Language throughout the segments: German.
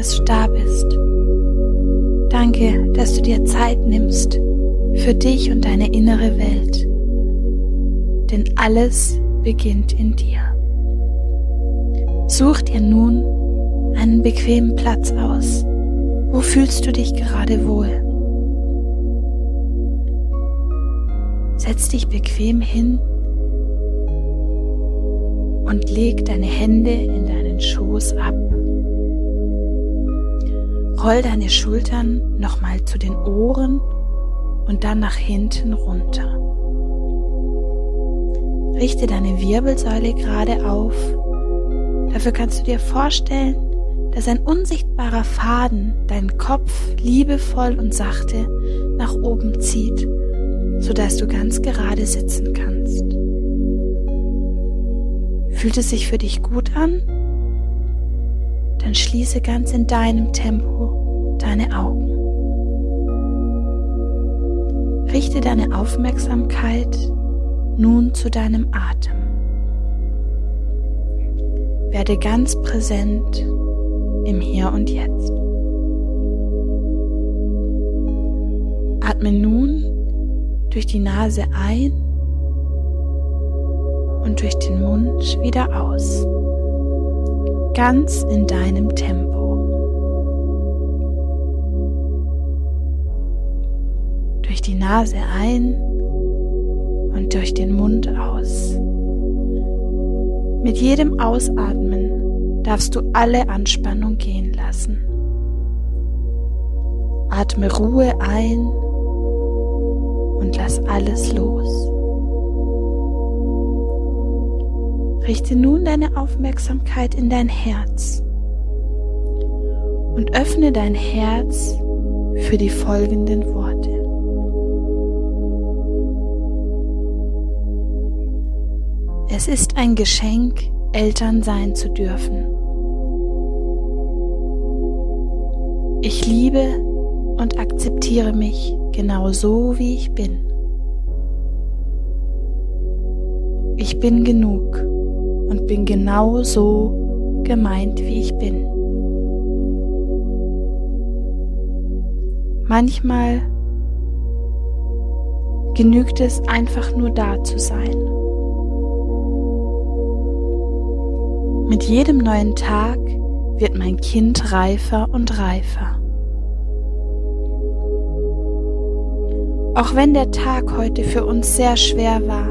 Dass du da bist. Danke, dass du dir Zeit nimmst für dich und deine innere Welt. Denn alles beginnt in dir. Such dir nun einen bequemen Platz aus. Wo fühlst du dich gerade wohl? Setz dich bequem hin und leg deine Hände in deinen Schoß ab. Roll deine Schultern nochmal zu den Ohren und dann nach hinten runter. Richte deine Wirbelsäule gerade auf. Dafür kannst du dir vorstellen, dass ein unsichtbarer Faden deinen Kopf liebevoll und sachte nach oben zieht, sodass du ganz gerade sitzen kannst. Fühlt es sich für dich gut an? Dann schließe ganz in deinem Tempo deine Augen. Richte deine Aufmerksamkeit nun zu deinem Atem. Werde ganz präsent im Hier und Jetzt. Atme nun durch die Nase ein und durch den Mund wieder aus. Ganz in deinem Tempo. Durch die Nase ein und durch den Mund aus. Mit jedem Ausatmen darfst du alle Anspannung gehen lassen. Atme Ruhe ein und lass alles los. Richte nun deine Aufmerksamkeit in dein Herz und öffne dein Herz für die folgenden Worte. Es ist ein Geschenk, Eltern sein zu dürfen. Ich liebe und akzeptiere mich genau so, wie ich bin. Ich bin genug und bin genau so gemeint, wie ich bin. Manchmal genügt es einfach nur da zu sein. Mit jedem neuen Tag wird mein Kind reifer und reifer. Auch wenn der Tag heute für uns sehr schwer war,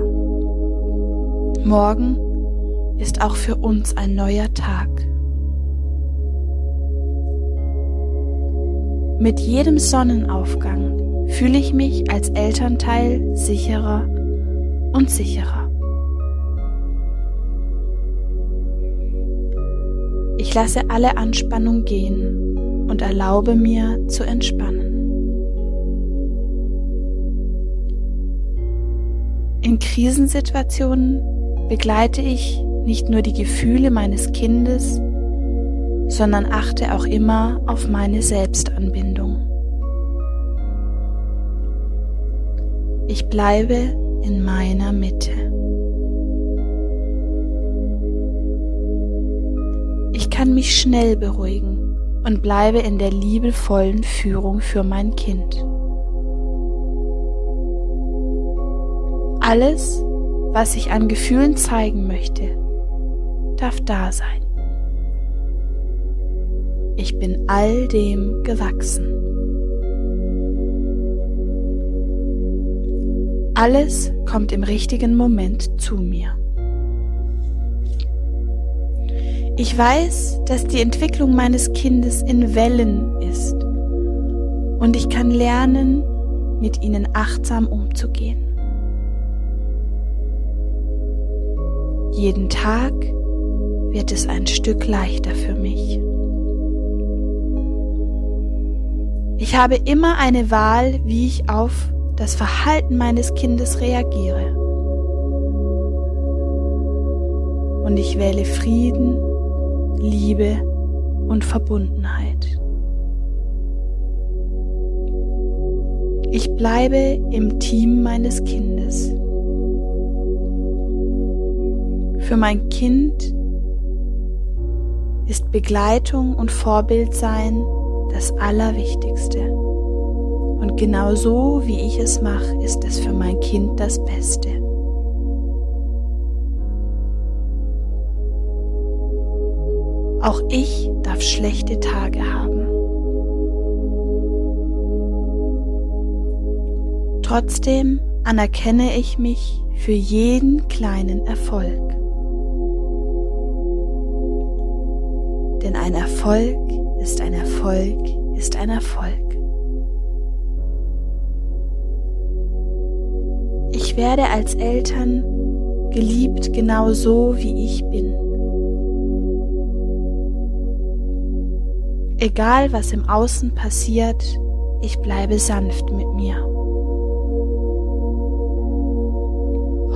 morgen ist auch für uns ein neuer Tag. Mit jedem Sonnenaufgang fühle ich mich als Elternteil sicherer und sicherer. Ich lasse alle Anspannung gehen und erlaube mir zu entspannen. In Krisensituationen begleite ich nicht nur die Gefühle meines Kindes, sondern achte auch immer auf meine Selbstanbindung. Ich bleibe in meiner Mitte. Ich kann mich schnell beruhigen und bleibe in der liebevollen Führung für mein Kind. Alles, was ich an Gefühlen zeigen möchte, darf da sein. Ich bin all dem gewachsen. Alles kommt im richtigen Moment zu mir. Ich weiß, dass die Entwicklung meines Kindes in Wellen ist und ich kann lernen, mit ihnen achtsam umzugehen. Jeden Tag wird es ein Stück leichter für mich. Ich habe immer eine Wahl, wie ich auf das Verhalten meines Kindes reagiere. Und ich wähle Frieden, Liebe und Verbundenheit. Ich bleibe im Team meines Kindes. Für mein Kind ist Begleitung und Vorbildsein das Allerwichtigste. Und genau so, wie ich es mache, ist es für mein Kind das Beste. Auch ich darf schlechte Tage haben. Trotzdem anerkenne ich mich für jeden kleinen Erfolg. Denn ein Erfolg ist ein Erfolg ist ein Erfolg. Ich werde als Eltern geliebt genau so, wie ich bin. Egal was im Außen passiert, ich bleibe sanft mit mir.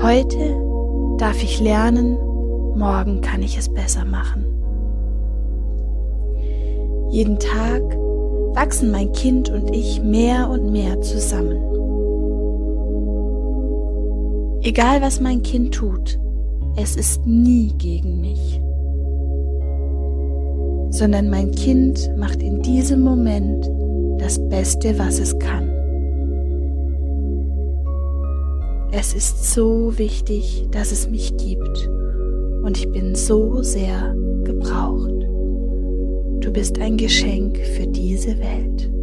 Heute darf ich lernen, morgen kann ich es besser machen. Jeden Tag wachsen mein Kind und ich mehr und mehr zusammen. Egal was mein Kind tut, es ist nie gegen mich sondern mein Kind macht in diesem Moment das Beste, was es kann. Es ist so wichtig, dass es mich gibt und ich bin so sehr gebraucht. Du bist ein Geschenk für diese Welt.